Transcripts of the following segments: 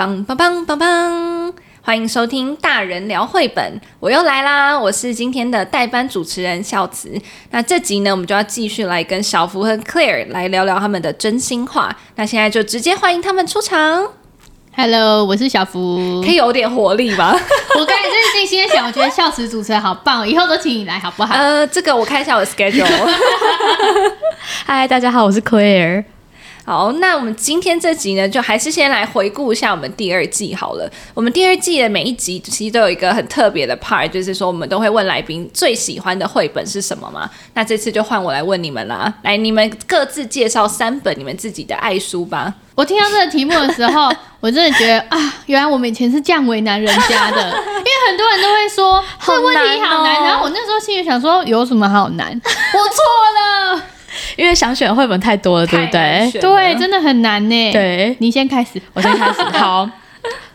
棒棒棒棒棒！欢迎收听大人聊绘本，我又来啦！我是今天的代班主持人孝慈。那这集呢，我们就要继续来跟小福和 Claire 来聊聊他们的真心话。那现在就直接欢迎他们出场。Hello，我是小福，可以有点活力吗？我刚才真是内心想，我觉得孝慈主持人好棒，以后都请你来好不好？呃，这个我看一下我的 schedule。嗨，大家好，我是 Claire。好，那我们今天这集呢，就还是先来回顾一下我们第二季好了。我们第二季的每一集其实都有一个很特别的 part，就是说我们都会问来宾最喜欢的绘本是什么嘛。那这次就换我来问你们啦，来，你们各自介绍三本你们自己的爱书吧。我听到这个题目的时候，我真的觉得啊，原来我们以前是这样为难人家的，因为很多人都会说这问题好难，然后我那时候心里想说有什么好难？我错了。因为想选绘本太多了，对不对？对，真的很难呢。对，你先开始，我先开始。好，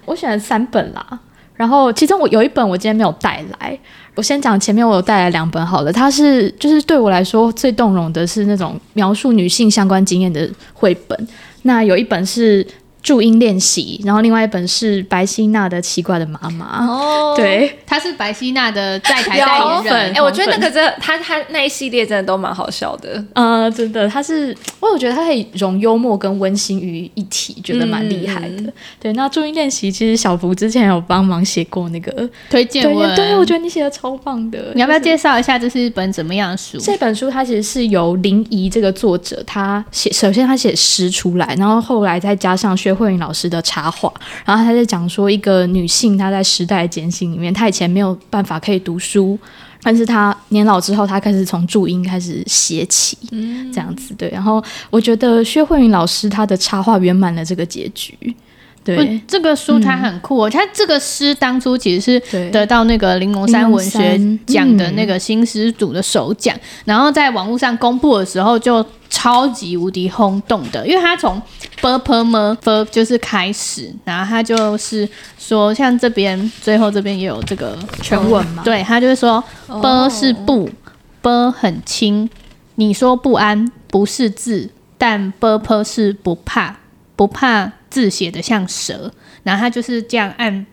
我选了三本啦。然后其中我有一本我今天没有带来。我先讲前面我有带来两本好了。它是就是对我来说最动容的是那种描述女性相关经验的绘本。那有一本是。注音练习，然后另外一本是白希娜的奇怪的妈妈。哦，对，她是白希娜的在台代言人。哎、欸，我觉得那个真的，她她那一系列真的都蛮好笑的。呃，真的，她是，我有觉得她可以融幽默跟温馨于一体，觉得蛮厉害的。嗯、对，那注音练习其实小福之前有帮忙写过那个推荐文，对，我觉得你写的超棒的。你要不要介绍一下这是一本怎么样的书？这本书它其实是由林怡这个作者他写，首先他写诗出来，然后后来再加上薛慧云老师的插画，然后他在讲说一个女性，她在时代艰辛里面，她以前没有办法可以读书，但是她年老之后，她开始从注音开始写起，嗯，这样子对。然后我觉得薛慧云老师她的插画圆满了这个结局。对，这个书它很酷哦，它、嗯、这个诗当初其实是得到那个玲珑山文学奖的那个新诗组的首奖，嗯、然后在网络上公布的时候就超级无敌轰动的，因为它从 b p m f 就是开始，然后它就是说像这边最后这边也有这个全文嘛，对，它就是说 b 是不 b 很轻，你说不安不是字，但 b p 是不怕不怕。字写的像蛇，然后他就是这样按。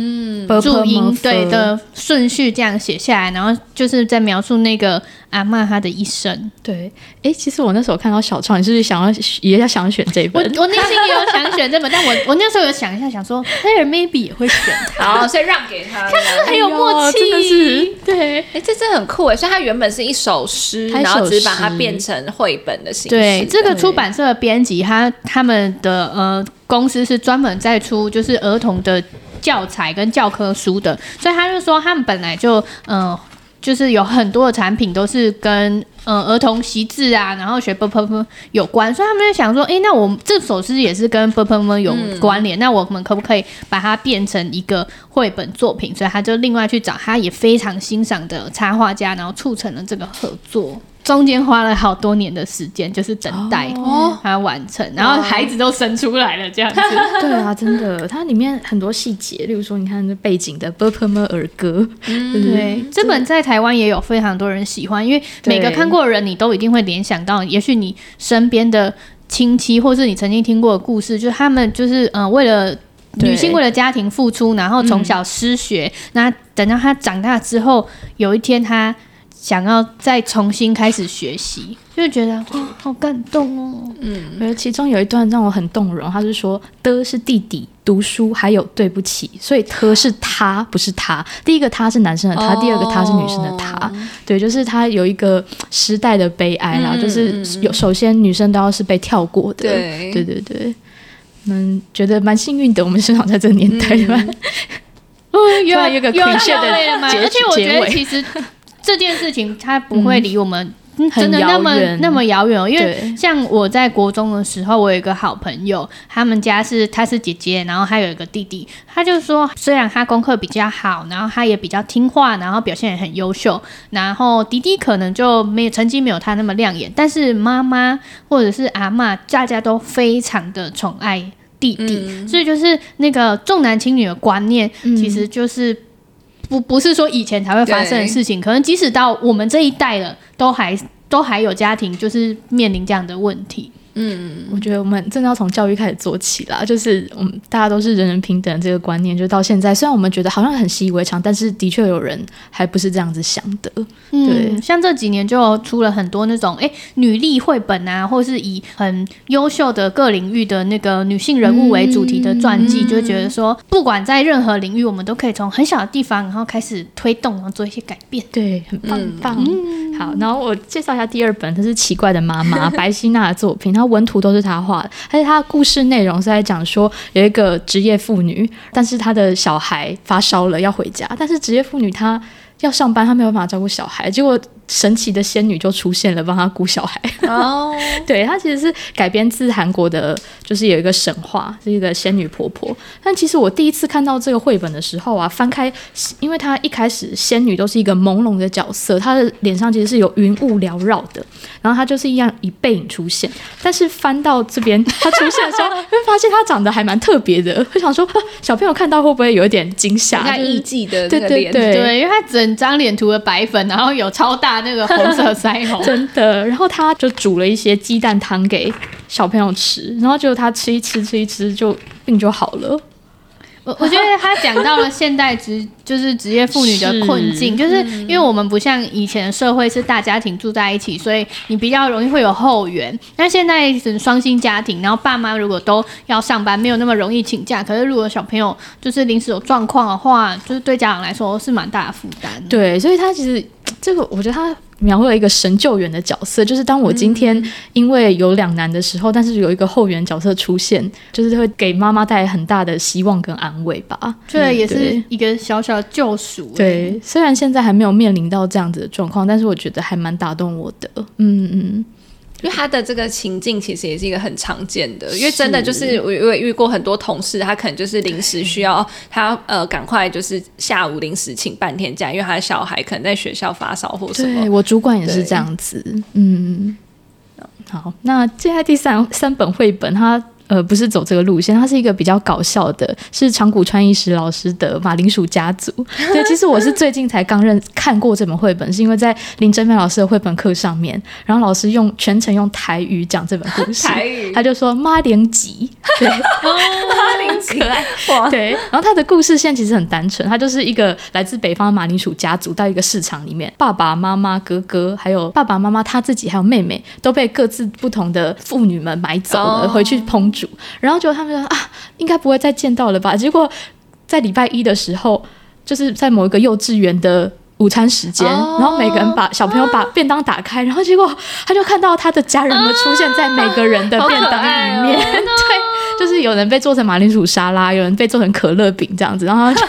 嗯，注音对的顺序这样写下来，然后就是在描述那个阿嬷她的一生。对，哎，其实我那时候看到小创，你是不是想要也要想选这本？我我内心也有想选这本，但我我那时候有想一下，想说 Claire maybe 也会选，好，所以让给他。看是很有默契，哎、是对，哎，这真的很酷哎！所以它原本是一首诗，然后只把它变成绘本的形式。对，这个出版社的编辑，他他们的呃公司是专门在出就是儿童的。教材跟教科书的，所以他就说他们本来就嗯，就是有很多的产品都是跟嗯儿童习字啊，然后学啵啵啵有关，所以他们就想说，哎，那我们这首诗也是跟啵啵啵有关联，那我们可不可以把它变成一个绘本作品？所以他就另外去找他也非常欣赏的插画家，然后促成了这个合作。中间花了好多年的时间，就是等待哦，他完成，然后孩子都生出来了。这样子 对啊，真的，它里面很多细节，例如说你看这背景的《Burberry》儿歌，对对？这本在台湾也有非常多人喜欢，因为每个看过的人，你都一定会联想到，也许你身边的亲戚，或是你曾经听过的故事，就是他们就是嗯，为了女性，为了家庭付出，然后从小失学。那等到他长大之后，有一天他……想要再重新开始学习，就觉得哇，好感动哦。嗯，而其中有一段让我很动容，他是说的是弟弟读书，还有对不起，所以他是他，不是他。第一个他是男生的他，第二个他是女生的他。哦、对，就是他有一个时代的悲哀啦，嗯、就是有首先女生都要是被跳过的。对，对对对，嗯，觉得蛮幸运的，我们生长在这个年代吧。哦、嗯，有有个亏欠的结而且我觉得其实。这件事情它不会离我们真的那么那么遥远哦，因为像我在国中的时候，我有一个好朋友，他们家是他是姐姐，然后还有一个弟弟，他就说虽然他功课比较好，然后他也比较听话，然后表现也很优秀，然后弟弟可能就没有成绩没有他那么亮眼，但是妈妈或者是阿嬷，大家都非常的宠爱弟弟，嗯、所以就是那个重男轻女的观念，其实就是。不不是说以前才会发生的事情，可能即使到我们这一代了，都还都还有家庭就是面临这样的问题。嗯，我觉得我们真的要从教育开始做起啦，就是我们大家都是人人平等这个观念，就到现在，虽然我们觉得好像很习以为常，但是的确有人还不是这样子想的。嗯、对，像这几年就出了很多那种哎女力绘本啊，或是以很优秀的各领域的那个女性人物为主题的传记，嗯、就觉得说不管在任何领域，我们都可以从很小的地方，然后开始推动，然后做一些改变。对，很棒棒。嗯、好，然后我介绍一下第二本，它是《奇怪的妈妈》，白希娜的作品，然后文图都是他画的，而且他的故事内容是在讲说有一个职业妇女，但是她的小孩发烧了要回家，但是职业妇女她要上班，她没有办法照顾小孩，结果。神奇的仙女就出现了，帮他顾小孩。哦，对，他其实是改编自韩国的，就是有一个神话，是一个仙女婆婆。但其实我第一次看到这个绘本的时候啊，翻开，因为他一开始仙女都是一个朦胧的角色，她的脸上其实是有云雾缭绕的，然后她就是一样以背影出现。但是翻到这边，她出现的时候，会发现她长得还蛮特别的。会想说，小朋友看到会不会有一点惊吓？她艺伎的对对对对，因为她整张脸涂了白粉，然后有超大。那个红色腮红，真的。然后他就煮了一些鸡蛋汤给小朋友吃，然后就他吃一吃，吃一吃，就病就好了。我我觉得他讲到了现代职就是职业妇女的困境，是就是因为我们不像以前的社会是大家庭住在一起，所以你比较容易会有后援。但现在是双薪家庭，然后爸妈如果都要上班，没有那么容易请假。可是如果小朋友就是临时有状况的话，就是对家长来说是蛮大的负担。对，所以他其实这个，我觉得他。描绘了一个神救援的角色，就是当我今天因为有两难的时候，嗯、但是有一个后援角色出现，就是会给妈妈带来很大的希望跟安慰吧。这也是一个小小的救赎。对，虽然现在还没有面临到这样子的状况，但是我觉得还蛮打动我的。嗯嗯。因为他的这个情境其实也是一个很常见的，因为真的就是我我遇过很多同事，他可能就是临时需要他呃赶快就是下午临时请半天假，因为他的小孩可能在学校发烧或什么。对，我主管也是这样子，嗯。好，那接下来第三三本绘本，它。呃，不是走这个路线，它是一个比较搞笑的，是长谷川一实老师的《马铃薯家族》。对，其实我是最近才刚认看过这本绘本，是因为在林真美老师的绘本课上面，然后老师用全程用台语讲这本故事，台语他就说马铃吉，对，马铃吉，可爱哇，对。然后他的故事线其实很单纯，他就是一个来自北方的马铃薯家族到一个市场里面，爸爸妈妈、哥哥，还有爸爸妈妈他自己还有妹妹都被各自不同的妇女们买走了，哦、回去烹。然后就他们说啊，应该不会再见到了吧？结果在礼拜一的时候，就是在某一个幼稚园的午餐时间，哦、然后每个人把小朋友把便当打开，然后结果他就看到他的家人们出现在每个人的便当里面，哦、对。就是有人被做成马铃薯沙拉，有人被做成可乐饼这样子，然后 就，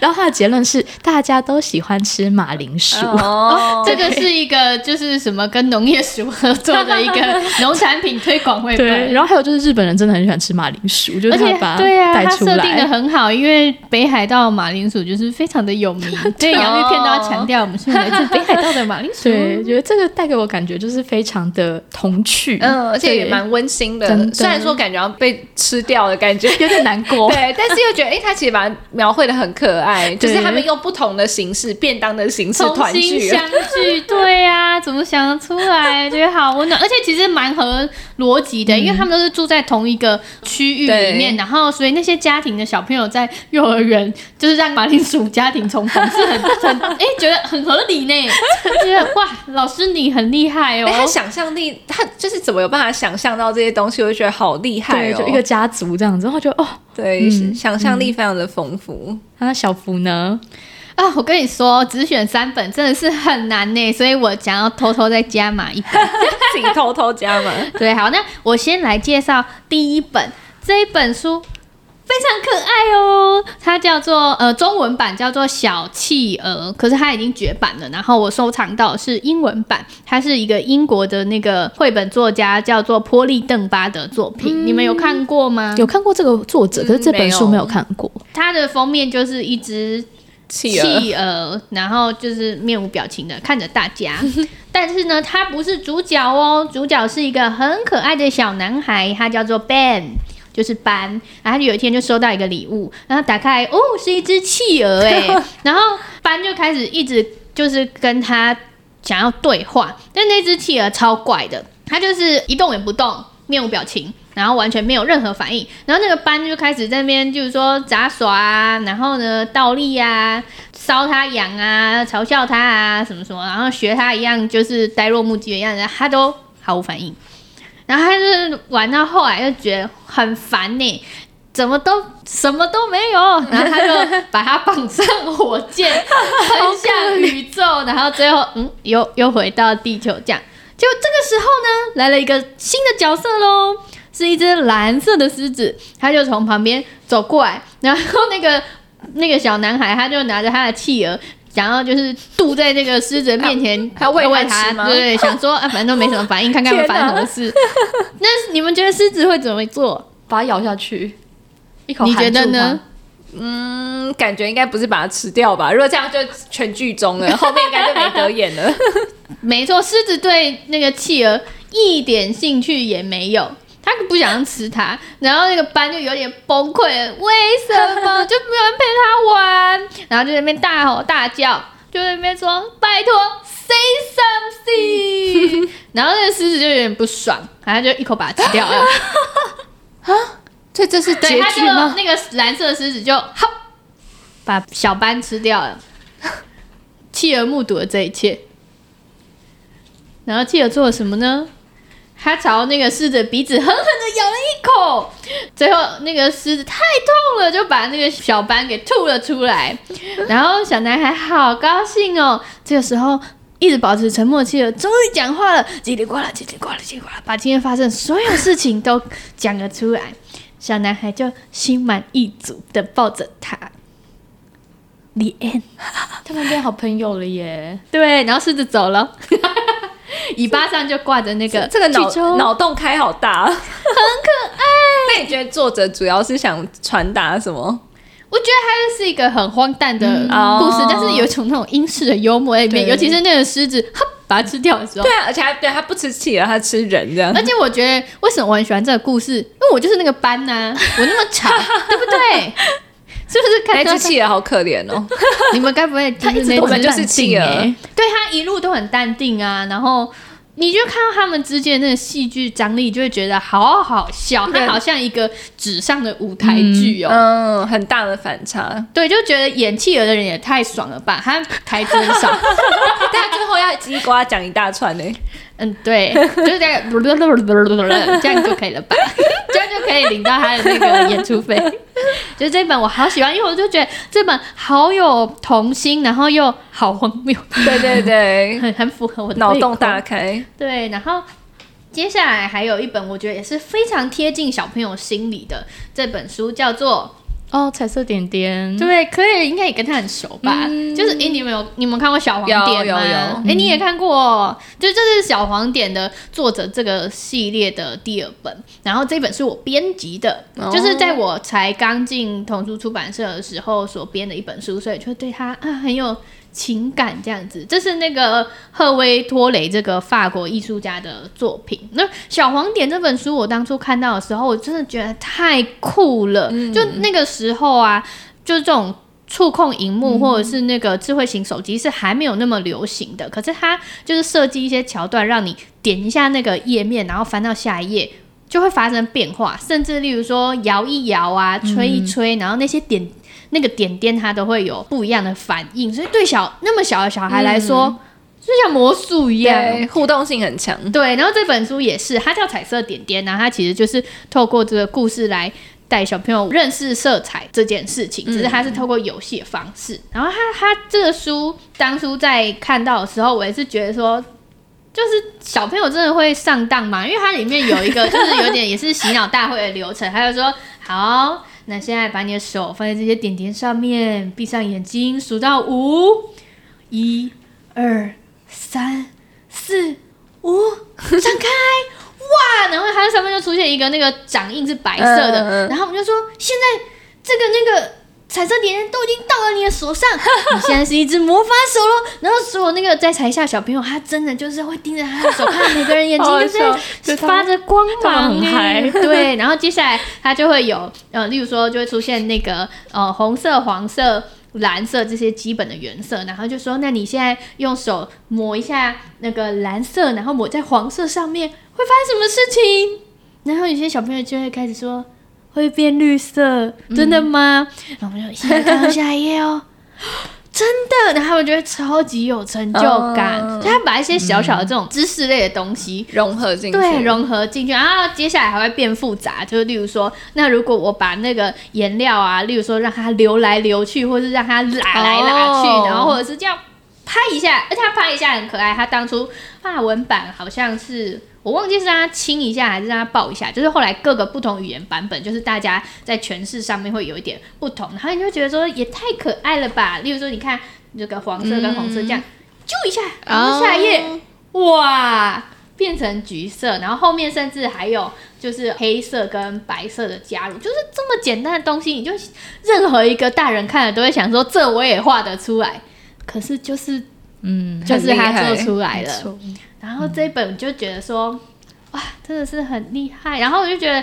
然后他的结论是大家都喜欢吃马铃薯。哦，这个是一个就是什么跟农业署合作的一个农产品推广会。对，然后还有就是日本人真的很喜欢吃马铃薯，就是他把。对啊，他设定的很好，因为北海道马铃薯就是非常的有名，对，洋芋片都要强调我们是来自北海道的马铃薯。对，觉得这个带给我感觉就是非常的童趣，嗯，而且也蛮温馨的。虽然说感觉要被吃。吃掉的感觉。有点难过，对，但是又觉得，哎、欸，他其实把它描绘的很可爱，就是他们用不同的形式，便当的形式团聚，相聚，对呀、啊，怎么想得出来？觉得好温暖，而且其实蛮合逻辑的，嗯、因为他们都是住在同一个区域里面，然后所以那些家庭的小朋友在幼儿园就是让马铃薯家庭重逢，是很很哎、欸，觉得很合理呢，觉得哇，老师你很厉害哦，欸、他想象力，他就是怎么有办法想象到这些东西，我就觉得好厉害哦，就一个家。家族这样子，然后就哦，对，嗯、想象力非常的丰富。那、嗯、小福呢？啊，我跟你说，只选三本真的是很难呢，所以我想要偷偷再加码一本，自己偷偷加码。对，好，那我先来介绍第一本这一本书。非常可爱哦，它叫做呃中文版叫做小企鹅，可是它已经绝版了。然后我收藏到是英文版，它是一个英国的那个绘本作家叫做波利邓巴的作品，嗯、你们有看过吗？有看过这个作者，可是这本书没有看过。嗯、它的封面就是一只企鹅，然后就是面无表情的看着大家。但是呢，它不是主角哦，主角是一个很可爱的小男孩，他叫做 Ben。就是班，然后他有一天就收到一个礼物，然后打开，哦，是一只企鹅哎，然后班就开始一直就是跟他想要对话，但那只企鹅超怪的，它就是一动也不动，面无表情，然后完全没有任何反应。然后那个班就开始在那边就是说杂耍啊，然后呢倒立啊，搔他痒啊，嘲笑他啊什么什么，然后学他一样就是呆若木鸡的样子，他都毫无反应。然后他就是玩到后来就觉得很烦呢，怎么都什么都没有，然后他就把它绑上火箭，飞向宇宙，然后最后嗯，又又回到地球这样。就这个时候呢，来了一个新的角色喽，是一只蓝色的狮子，他就从旁边走过来，然后那个那个小男孩他就拿着他的企鹅。想要就是渡在这个狮子面前，他喂喂它，对，对，想说啊，反正都没什么反应，看看会发生什么事。那你们觉得狮子会怎么做？把它咬下去，一口。你觉得呢？嗯，感觉应该不是把它吃掉吧？如果这样，就全剧终了，后面应该就没得演了。没错，狮子对那个企鹅一点兴趣也没有。他可不想吃它，然后那个班就有点崩溃了。为什么就没有人陪他玩？然后就在那边大吼大叫，就在那边说：“拜托，say something。”然后那个狮子就有点不爽，然后就一口把它吃掉了。啊，所以这是结局吗？那个蓝色狮子就好把小班吃掉了。企鹅目睹了这一切，然后企鹅做了什么呢？他朝那个狮子鼻子狠狠的咬了一口，最后那个狮子太痛了，就把那个小斑给吐了出来。然后小男孩好高兴哦。这个时候，一直保持沉默的企鹅终于讲话了，叽里呱啦，叽里呱啦，叽里呱啦，把今天发生所有事情都讲了出来。小男孩就心满意足的抱着他。The end，他们变好朋友了耶。对，然后狮子走了。尾巴上就挂着那个，这个脑脑洞开好大，很可爱。那你觉得作者主要是想传达什么？我觉得它是一个很荒诞的故事，嗯、但是有一种那种英式的幽默在里面，尤其是那个狮子，哈，把它吃掉的时候。对啊，而且它对它不吃企鹅，它吃人这样。而且我觉得，为什么我很喜欢这个故事？因为我就是那个斑呐、啊，我那么长，对不对？是不是看那只企鹅好可怜哦？你们该不会 他一直我们就是企鹅？对，他一路都很淡定啊，然后你就看到他们之间那个戏剧张力，就会觉得好好笑，他好像一个纸上的舞台剧哦，嗯，很大的反差。对，就觉得演企鹅的人也太爽了吧？他台词很少，但最后要叽呱讲一大串呢。嗯，对，就是这样，这样就可以了吧？这样就可以领到他的那个演出费。就这本我好喜欢，因为我就觉得这本好有童心，然后又好荒谬。对对对，很很符合我的脑洞大开。对，然后接下来还有一本我觉得也是非常贴近小朋友心理的这本书，叫做。哦，彩色点点，对，可以，应该也跟他很熟吧？嗯、就是，哎，你们有你们看过小黄点吗？有有有，哎，你也看过，就这是小黄点的作者这个系列的第二本，然后这本是我编辑的，哦、就是在我才刚进童书出版社的时候所编的一本书，所以就对他啊很有。情感这样子，这是那个赫威托雷这个法国艺术家的作品。那《小黄点》这本书，我当初看到的时候，我真的觉得太酷了。嗯、就那个时候啊，就是这种触控荧幕或者是那个智慧型手机是还没有那么流行的。嗯、可是它就是设计一些桥段，让你点一下那个页面，然后翻到下一页，就会发生变化。甚至例如说摇一摇啊，吹一吹，嗯、然后那些点。那个点点它都会有不一样的反应，所以对小那么小的小孩来说，嗯、就像魔术一样，互动性很强。对，然后这本书也是，它叫彩色点点，然后它其实就是透过这个故事来带小朋友认识色彩这件事情，只是它是透过游戏的方式。嗯、然后它它这个书当初在看到的时候，我也是觉得说，就是小朋友真的会上当嘛？因为它里面有一个就是有点也是洗脑大会的流程，他就说好。那现在把你的手放在这些点点上面，闭上眼睛，数到五，一、二、三、四、五，张开，哇！然后它上面就出现一个那个掌印是白色的，嗯、然后我们就说，现在这个那个。彩色点点都已经到了你的手上，你现在是一只魔法手喽。然后所有那个在台下小朋友，他真的就是会盯着他的手看，每个人眼睛 就是发着光芒。对，然后接下来他就会有呃，例如说就会出现那个呃红色、黄色、蓝色这些基本的原色，然后就说，那你现在用手抹一下那个蓝色，然后抹在黄色上面，会发生什么事情？然后有些小朋友就会开始说会变绿色，真的吗？嗯、然后我们就现在看到下一页哦。真的，然后他们就会超级有成就感。Oh, 就他把一些小小的这种知识类的东西、嗯、融合进去，对，融合进去。然后接下来还会变复杂，就是例如说，那如果我把那个颜料啊，例如说让它流来流去，或是让它拉来拉去，oh. 然后或者是这样拍一下，而且它拍一下很可爱。他当初法文版好像是。我忘记是让他亲一下还是让他抱一下，就是后来各个不同语言版本，就是大家在诠释上面会有一点不同，然后你就觉得说也太可爱了吧。例如说，你看这个黄色跟红色这样，揪、嗯、一下，然后下一页，哦、哇，变成橘色，然后后面甚至还有就是黑色跟白色的加入，就是这么简单的东西，你就任何一个大人看了都会想说，这我也画得出来。可是就是，嗯，就是他做出来了。然后这一本就觉得说，哇，真的是很厉害。然后我就觉得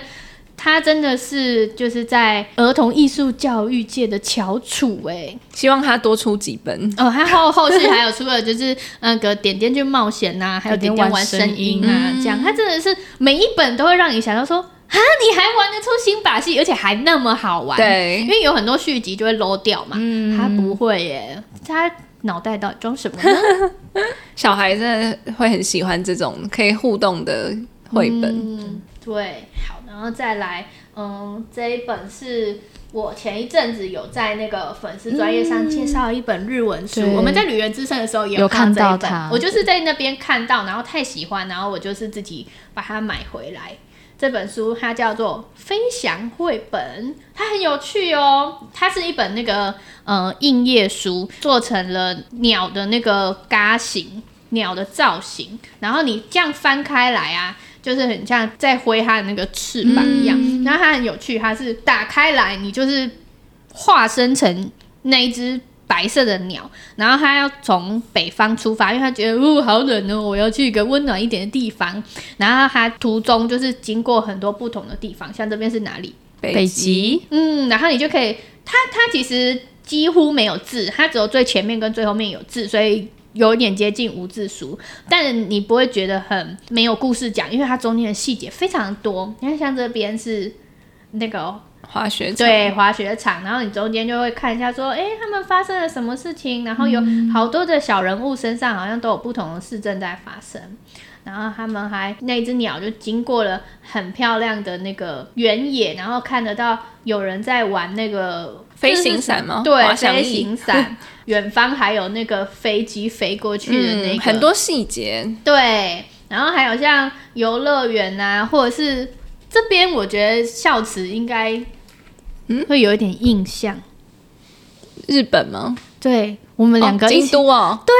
他真的是就是在儿童艺术教育界的翘楚哎。希望他多出几本哦。他后后续还有出了就是那 个点点去冒险呐、啊，还有点点玩声音啊，这样他真的是每一本都会让你想到说啊，你还玩得出新把戏，而且还那么好玩。对，因为有很多续集就会 low 掉嘛，嗯、他不会耶，他。脑袋到底装什么呢？小孩真的会很喜欢这种可以互动的绘本。嗯，对，好，然后再来，嗯，这一本是我前一阵子有在那个粉丝专业上介绍一本日文书。嗯、我们在旅人之声的时候也有看这一本，看到我就是在那边看到，然后太喜欢，然后我就是自己把它买回来。这本书它叫做《飞翔绘本》，它很有趣哦。它是一本那个呃硬页书，做成了鸟的那个嘎形，鸟的造型。然后你这样翻开来啊，就是很像在挥它的那个翅膀一样。嗯、然后它很有趣，它是打开来，你就是化身成那一只。白色的鸟，然后他要从北方出发，因为他觉得哦好冷哦，我要去一个温暖一点的地方。然后他途中就是经过很多不同的地方，像这边是哪里？北极。嗯，然后你就可以，它它其实几乎没有字，它只有最前面跟最后面有字，所以有一点接近无字书。但你不会觉得很没有故事讲，因为它中间的细节非常多。你看，像这边是那个。滑雪场对滑雪场，然后你中间就会看一下，说，哎，他们发生了什么事情？然后有好多的小人物身上好像都有不同的事正在发生。然后他们还那只鸟就经过了很漂亮的那个原野，然后看得到有人在玩那个飞行伞吗？对，飞行伞。远方还有那个飞机飞过去的那个、嗯、很多细节。对，然后还有像游乐园啊，或者是这边，我觉得孝慈应该。嗯，会有一点印象，日本吗？对，我们两个一起、哦、京都哦，对，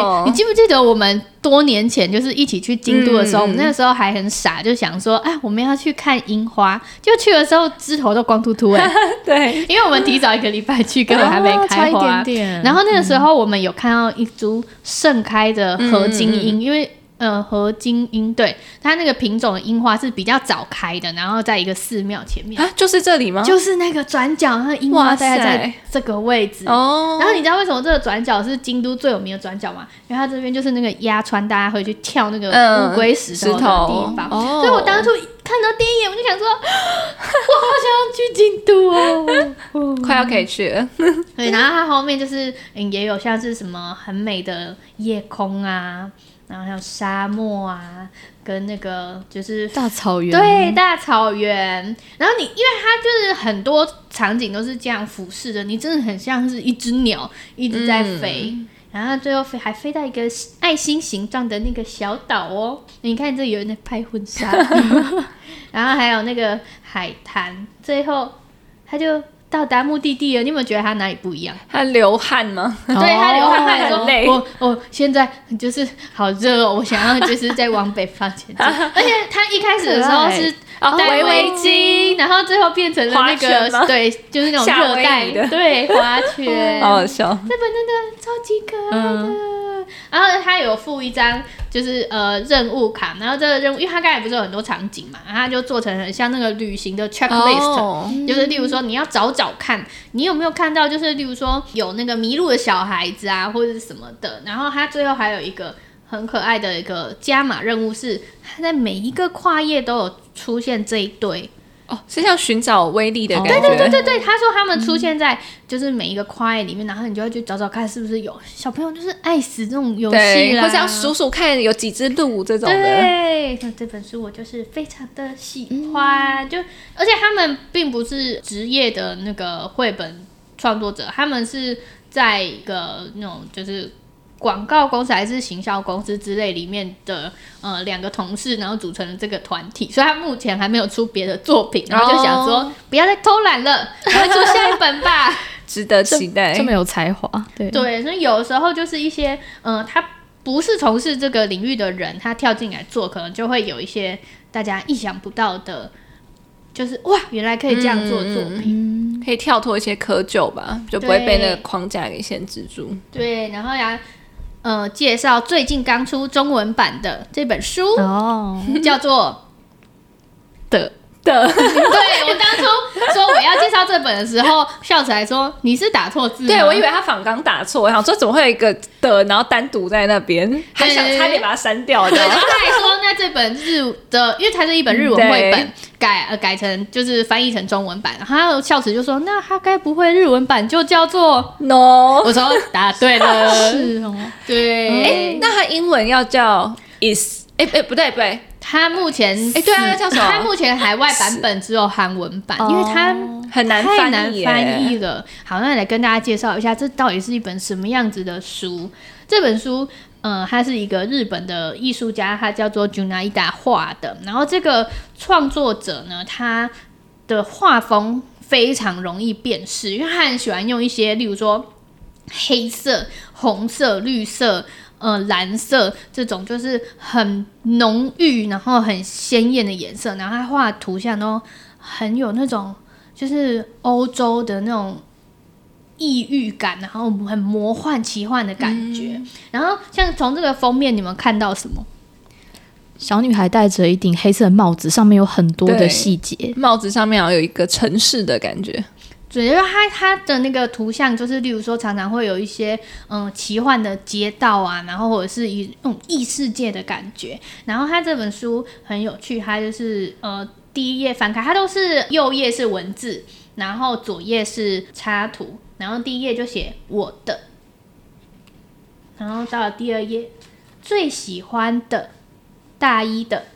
哦、你记不记得我们多年前就是一起去京都的时候，嗯、我们那个时候还很傻，就想说，哎，我们要去看樱花，就去的时候枝头都光秃秃哎，对，因为我们提早一个礼拜去，根本还没开花，哦、一点点。然后那个时候我们有看到一株盛开的合金樱，嗯、因为。呃，和金樱，对，它那个品种的樱花是比较早开的，然后在一个寺庙前面啊，就是这里吗？就是那个转角，那樱花大概在这个位置哦。然后你知道为什么这个转角是京都最有名的转角吗？因为它这边就是那个鸭川，大家会去跳那个乌龟石头的地方。嗯、所以我当初看到第一眼，我就想说，我好想要去京都哦，快要可以去了。对，然后它后面就是、嗯、也有像是什么很美的夜空啊。然后还有沙漠啊，跟那个就是大草原，对，大草原。然后你，因为它就是很多场景都是这样俯视的，你真的很像是一只鸟一直在飞，嗯、然后最后飞还飞到一个爱心形状的那个小岛哦。你看这有人在拍婚纱，然后还有那个海滩，最后他就。到达目的地了，你有没有觉得他哪里不一样？他流汗吗？对，他流汗，他很累。我我现在就是好热哦，我想要就是再往北方前进。而且他一开始的时候是戴围巾，然后最后变成了那个对，就是那种热带的对花圈，好好笑。这本真的超级可爱的。然后他有附一张，就是呃任务卡，然后这个任务，因为它刚才不是有很多场景嘛，然后他就做成很像那个旅行的 checklist，、oh, 就是例如说你要找找看，你有没有看到，就是例如说有那个迷路的小孩子啊，或者是什么的，然后它最后还有一个很可爱的一个加码任务是，它在每一个跨页都有出现这一对。哦，是像寻找威力的感觉。对对对对对，他说他们出现在就是每一个跨页里面，嗯、然后你就要去找找看是不是有小朋友就是爱死这种游戏啦，或者要数数看有几只鹿这种的。对，那这本书我就是非常的喜欢，嗯、就而且他们并不是职业的那个绘本创作者，他们是在一个那种就是。广告公司还是行销公司之类里面的呃两个同事，然后组成了这个团体，所以他目前还没有出别的作品，然后就想说不要再偷懒了，来出下一 本吧，值得期待。这么有才华，对对，所以有时候就是一些呃，他不是从事这个领域的人，他跳进来做，可能就会有一些大家意想不到的，就是哇，原来可以这样做作品，嗯、可以跳脱一些窠臼吧，就不会被那个框架给限制住。对，然后呀。呃，介绍最近刚出中文版的这本书哦，叫做的的。对，我当初说我要介绍这本的时候，笑起来说你是打错字。对，我以为他仿刚打错，我想说怎么会有一个的，然后单独在那边，还想差点把它删掉的。然 后他还说那这本日的，因为它是一本日文绘本。改呃改成就是翻译成中文版，然后孝慈就说：“那他该不会日文版就叫做 No？” 我说：“答对了，是哦，对。哎、欸，那他英文要叫 Is？哎、欸、哎、欸，不对不对，他目前哎、欸、对啊，叫什么？他目前海外版本只有韩文版，因为他很难太难翻译了。好，那来跟大家介绍一下，这到底是一本什么样子的书？这本书。嗯，他是一个日本的艺术家，他叫做 Junaida 画的。然后这个创作者呢，他的画风非常容易辨识，因为他很喜欢用一些，例如说黑色、红色、绿色、呃蓝色这种，就是很浓郁，然后很鲜艳的颜色。然后他画的图像都很有那种，就是欧洲的那种。异域感，然后很魔幻、奇幻的感觉。嗯、然后，像从这个封面，你们看到什么？小女孩戴着一顶黑色的帽子，上面有很多的细节。帽子上面好像有一个城市的感觉。对，因为它它的那个图像，就是例如说，常常会有一些嗯奇幻的街道啊，然后或者是一种异世界的感觉。然后，它这本书很有趣，它就是呃第一页翻开，它都是右页是文字，然后左页是插图。然后第一页就写我的，然后到了第二页，最喜欢的大一的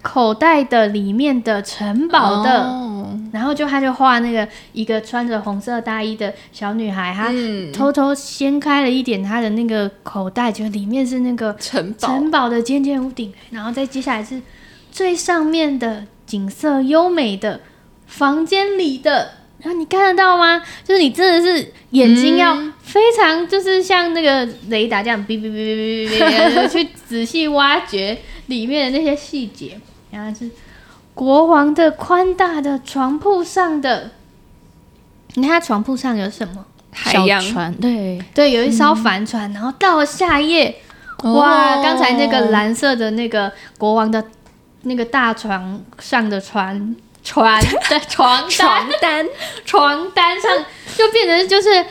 口袋的里面的城堡的，哦、然后就他就画那个一个穿着红色大衣的小女孩，她偷偷掀开了一点她的那个口袋，就里面是那个城堡城堡的尖尖屋顶，然后再接下来是最上面的景色优美的房间里的。然后你看得到吗？就是你真的是眼睛要非常，就是像那个雷达这样，哔哔哔哔哔哔，去仔细挖掘里面的那些细节。然后是国王的宽大的床铺上的，你看他床铺上有什么？海洋船，对对，有一艘帆船。然后到了下一页，哇，刚才那个蓝色的那个国王的那个大床上的船。床的 床单床单，床单上就变成就是海，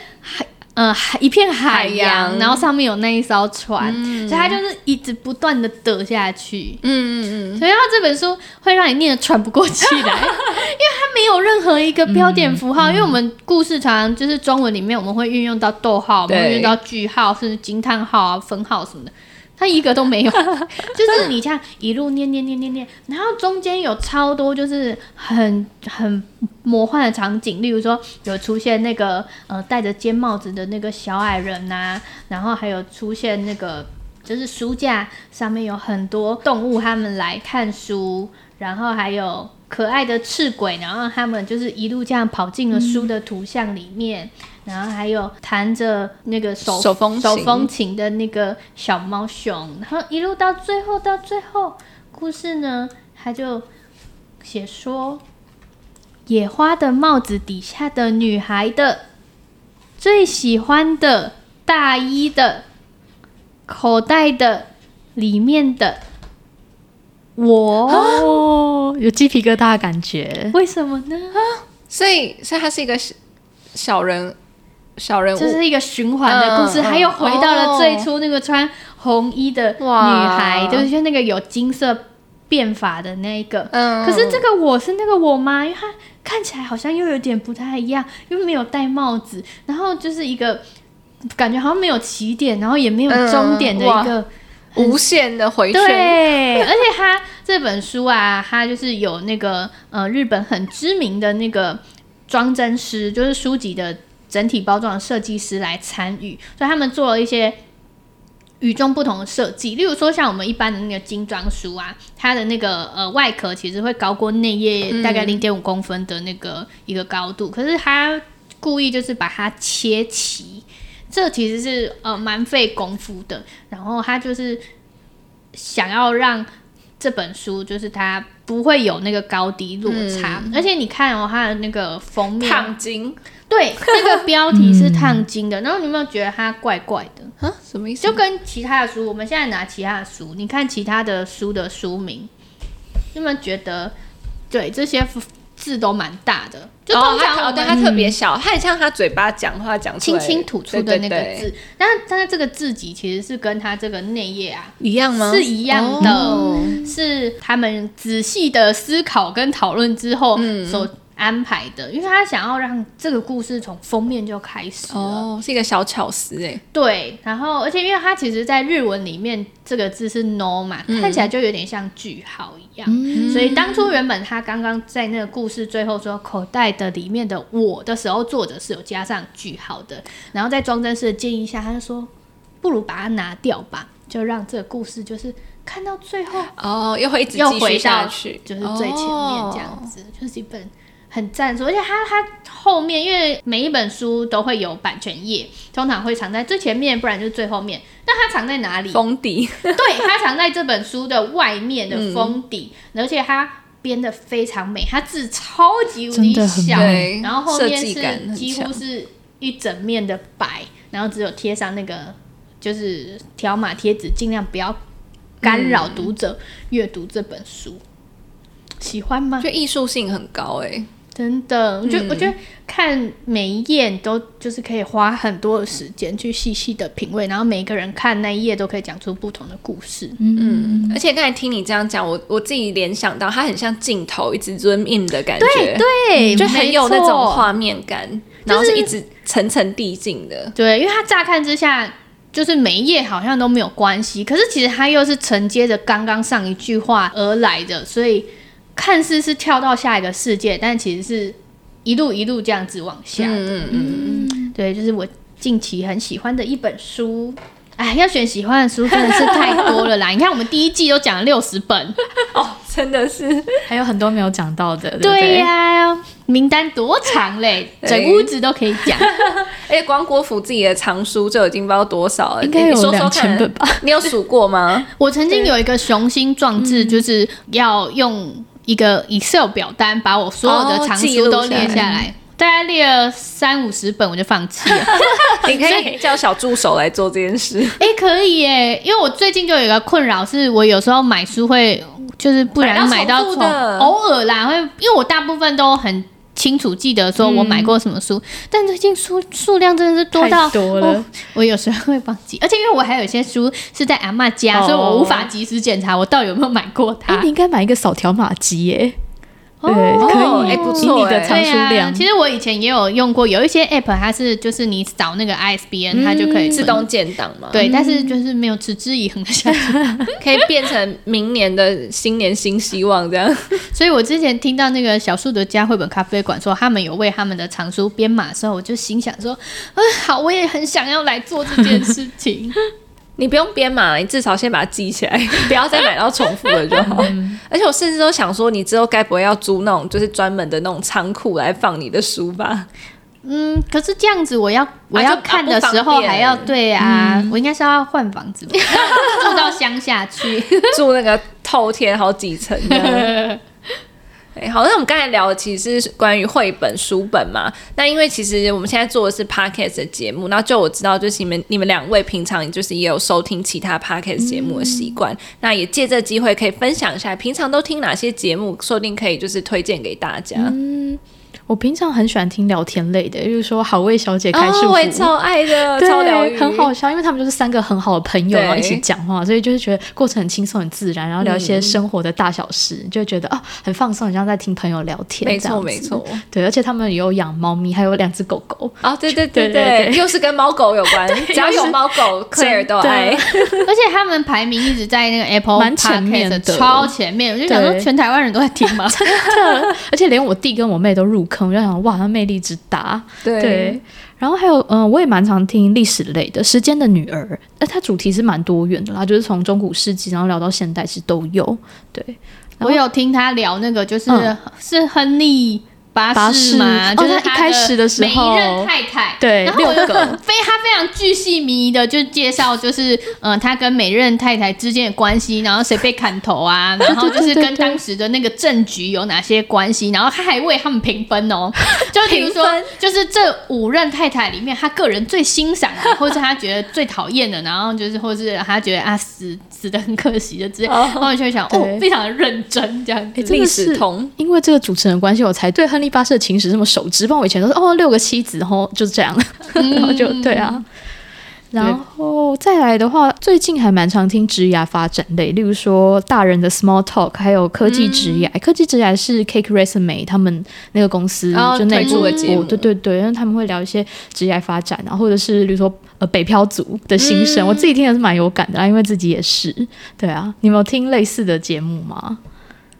呃，海一片海洋，海然后上面有那一艘船，嗯、所以他就是一直不断的得下去。嗯嗯嗯。所以他这本书会让你念得喘不过气来，因为它没有任何一个标点符号。因为我们故事常常就是中文里面我们会运用到逗号，对我们会运用到句号，甚至惊叹号啊、分号什么的。它一个都没有，就是你这样一路念念念念念，然后中间有超多就是很很魔幻的场景，例如说有出现那个呃戴着尖帽子的那个小矮人呐、啊，然后还有出现那个就是书架上面有很多动物，他们来看书，然后还有。可爱的赤鬼，然后他们就是一路这样跑进了书的图像里面，嗯、然后还有弹着那个手手风手风琴的那个小猫熊，然后一路到最后到最后，故事呢，他就写说，野花的帽子底下的女孩的最喜欢的大衣的口袋的里面的。我哦，有鸡皮疙瘩的感觉，为什么呢？所以，所以他是一个小人，小人物，这是一个循环的故事，他、嗯、又回到了最初那个穿红衣的女孩，哦、就是那个有金色变法的那一个。嗯，可是这个我是那个我吗？因为他看起来好像又有点不太一样，又没有戴帽子，然后就是一个感觉好像没有起点，然后也没有终点的一个。无限的回旋，对，而且他这本书啊，他就是有那个呃日本很知名的那个装帧师，就是书籍的整体包装的设计师来参与，所以他们做了一些与众不同的设计。例如说，像我们一般的那个精装书啊，它的那个呃外壳其实会高过内页大概零点五公分的那个一个高度，嗯、可是他故意就是把它切齐。这其实是呃蛮费功夫的，然后他就是想要让这本书就是它不会有那个高低落差，嗯、而且你看哦，它的那个封面烫金，对，那个标题是烫金的，然后你有没有觉得它怪怪的？啊，什么意思？就跟其他的书，我们现在拿其他的书，你看其他的书的书名，有没有觉得对这些？字都蛮大的，就通常哦，但它特别小，它很像他嘴巴讲话讲轻轻吐出的那个字。但是，但是这个字迹其实是跟它这个内页啊一样吗？是一样的，是他们仔细的思考跟讨论之后所。安排的，因为他想要让这个故事从封面就开始哦，是一个小巧思哎。对，然后而且因为它其实，在日文里面这个字是 no 嘛，嗯、看起来就有点像句号一样，嗯、所以当初原本他刚刚在那个故事最后说口袋的里面的我的时候，作者是有加上句号的。然后在装帧师的建议下，他就说不如把它拿掉吧，就让这个故事就是看到最后哦，又会一直继续下去，就是最前面这样子，哦、就是一本。很赞助，而且它它后面，因为每一本书都会有版权页，通常会藏在最前面，不然就是最后面。那它藏在哪里？封底。对，它藏在这本书的外面的封底，嗯、而且它编的非常美，它字超级无敌小，然后后面是几乎是一整面的白，然后只有贴上那个就是条码贴纸，尽量不要干扰读者阅读这本书。嗯、喜欢吗？就艺术性很高哎、欸。真的，我觉得、嗯、我觉得看每一页都就是可以花很多的时间去细细的品味，然后每一个人看那一页都可以讲出不同的故事。嗯，而且刚才听你这样讲，我我自己联想到它很像镜头一直 zoom in 的感觉，对对，就很有那种画面感，然后是一直层层递进的。对，因为它乍看之下就是每一页好像都没有关系，可是其实它又是承接着刚刚上一句话而来的，所以。看似是跳到下一个世界，但其实是一路一路这样子往下的。嗯嗯嗯，对，就是我近期很喜欢的一本书。哎，要选喜欢的书真的是太多了啦！你看我们第一季都讲了六十本哦，真的是还有很多没有讲到的。对呀、啊，名单多长嘞，对整屋子都可以讲。而 且，光国府自己的藏书就已经不知道多少了，应该有两千本吧？你有数过吗？我曾经有一个雄心壮志，就是要用。一个 Excel 表单把我所有的藏书都列下来，大概列了三五十本，我就放弃了。你可以叫小助手来做这件事。哎、欸，可以耶，因为我最近就有一个困扰，是我有时候买书会就是不然买到错，偶尔啦，会因为我大部分都很。清楚记得说我买过什么书，嗯、但最近书数量真的是多到多了，哦，我有时候会忘记。而且因为我还有一些书是在阿嬷家，哦、所以我无法及时检查我到底有没有买过它。欸、你应该买一个扫条码机耶。对，可以，哎，不错，的藏书量。其实我以前也有用过，有一些 app，它是就是你扫那个 ISBN，它就可以自动建档嘛。对，但是就是没有持之以恒的下去，可以变成明年的新年新希望这样。所以我之前听到那个小树的家绘本咖啡馆说他们有为他们的藏书编码的时候，我就心想说，嗯，好，我也很想要来做这件事情。你不用编码，你至少先把它记起来，不要再买到重复的就好。嗯、而且我甚至都想说，你之后该不会要租那种就是专门的那种仓库来放你的书吧？嗯，可是这样子我要我要看的时候还要对啊，嗯、我应该是要换房子，住到乡下去，住那个透天好几层 的。好，那我们刚才聊的其实是关于绘本书本嘛。那因为其实我们现在做的是 podcast 的节目，那就我知道，就是你们你们两位平常就是也有收听其他 podcast 节目的习惯。嗯、那也借这机会可以分享一下，平常都听哪些节目，说不定可以就是推荐给大家。嗯，我平常很喜欢听聊天类的，就是说好味小姐开束缚，我也超爱的，对，超疗愈，很好笑，因为他们就是三个很好的朋友，然后一起讲话，所以就是觉得过程很轻松、很自然，然后聊一些生活的大小事，嗯、就觉得啊，很放松，很像在听朋友聊天。没错，没错，对，而且他们也有养猫咪，还有两只狗狗。啊，对对对对，对，对，又是跟猫狗有关，只要有猫狗，Claire 都爱。而且他们排名一直在那个 Apple 蛮前面的，超前面，我就想说全台湾人都在听嘛，真的，而且连我弟跟我妹都入坑，我就想哇，他魅力之大。对，对，然后还有嗯、呃，我也蛮常听历史类的，《时间的女儿》，那它主题是蛮多元的啦，就是从中古世纪然后聊到现代，其实都有。对，我有听他聊那个，就是、嗯、是亨利。巴士嘛，就是一开始的时候，每一任太太，对，然后我就 非他非常巨细靡遗的就介绍，就是嗯、呃，他跟每任太太之间的关系，然后谁被砍头啊，然后就是跟当时的那个政局有哪些关系，然后他还为他们评分哦，就比如说，就是这五任太太里面，他个人最欣赏的，或是他觉得最讨厌的，然后就是或是他觉得啊死死的很可惜的之类，然后就会想哦，非常的认真这样，历史通，因为这个主持人关系，我才对亨利。巴士的情史这么熟知，不然我以前都是哦六个妻子，然后就是这样，嗯、然后就对啊。然后再来的话，最近还蛮常听职涯发展类，例如说大人的 Small Talk，还有科技职涯。嗯、科技职涯是 Cake Resume 他们那个公司、哦、就内部的节目，对对对，因为他们会聊一些职业发展，然后或者是比如说呃北漂族的心声，嗯、我自己听的是蛮有感的啦，因为自己也是。对啊，你有听类似的节目吗？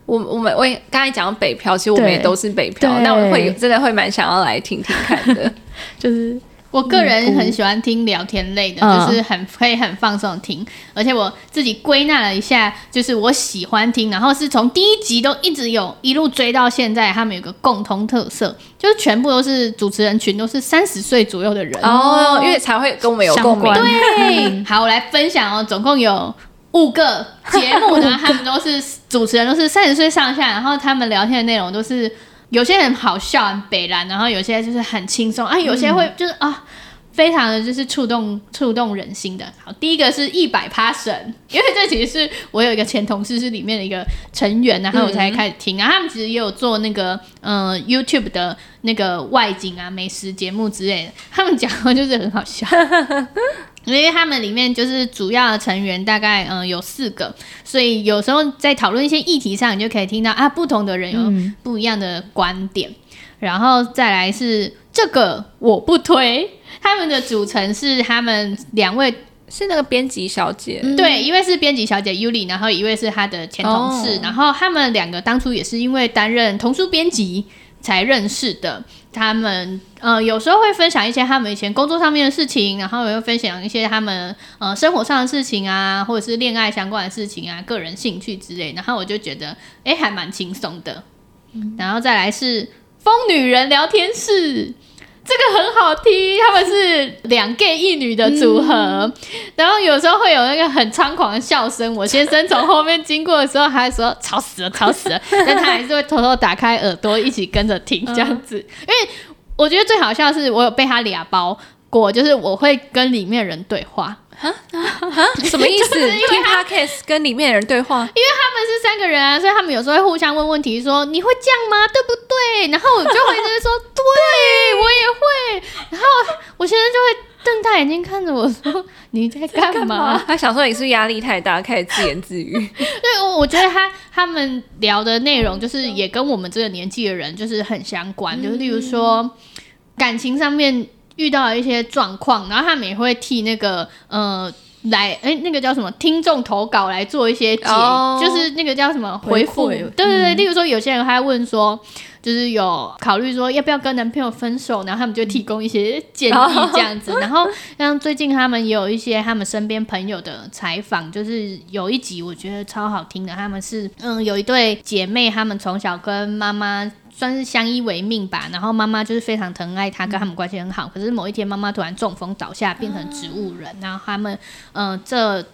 我我们我也刚才讲到北漂，其实我们也都是北漂，那我会真的会蛮想要来听听看的。就是我个人很喜欢听聊天类的，嗯、就是很可以很放松听，而且我自己归纳了一下，就是我喜欢听，然后是从第一集都一直有一路追到现在，他们有个共同特色，就是全部都是主持人群都是三十岁左右的人哦，因为才会跟我们有共鸣。对，好，我来分享哦，总共有。五个节目呢，他们都是主持人，都是三十岁上下，然后他们聊天的内容都是有些很好笑、很北然，然后有些就是很轻松啊，有些会就是啊，非常的就是触动触动人心的。好，第一个是一百趴神，因为这其实是我有一个前同事是里面的一个成员，然后我才开始听，然后他们其实也有做那个嗯、呃、YouTube 的那个外景啊、美食节目之类的，他们讲的就是很好笑。因为他们里面就是主要的成员大概嗯有四个，所以有时候在讨论一些议题上，你就可以听到啊不同的人有不一样的观点。嗯、然后再来是这个我不推，他们的组成是他们两位是那个编辑小姐，嗯、对，一位是编辑小姐 Yuli，然后一位是她的前同事，哦、然后他们两个当初也是因为担任童书编辑才认识的。他们呃有时候会分享一些他们以前工作上面的事情，然后也会分享一些他们呃生活上的事情啊，或者是恋爱相关的事情啊，个人兴趣之类。然后我就觉得哎，还蛮轻松的。嗯、然后再来是疯女人聊天室。这个很好听，他们是两 gay 一女的组合，嗯、然后有时候会有那个很猖狂的笑声。我先生从后面经过的时候，还说吵死了，吵死了，但他还是会偷偷打开耳朵一起跟着听这样子。嗯、因为我觉得最好笑的是，我有被他俩包过，就是我会跟里面人对话。什么意思？因为 Podcast 跟里面的人对话，因为他们是三个人啊，所以他们有时候会互相问问题，说你会这样吗？对不对？然后我就会就是说，对，我也会。然后我现在就会瞪大眼睛看着我说，你在干嘛？他想说你是压力太大，开始自言自语。对，我觉得他他们聊的内容就是也跟我们这个年纪的人就是很相关，就是例如说感情上面。遇到一些状况，然后他们也会替那个呃来哎、欸、那个叫什么听众投稿来做一些解，oh, 就是那个叫什么回复，对对对，嗯、例如说有些人还问说，就是有考虑说要不要跟男朋友分手，然后他们就提供一些建议这样子。Oh. 然后像最近他们也有一些他们身边朋友的采访，就是有一集我觉得超好听的，他们是嗯有一对姐妹，他们从小跟妈妈。算是相依为命吧，然后妈妈就是非常疼爱他，跟他们关系很好。可是某一天，妈妈突然中风倒下，变成植物人。然后他们，嗯、这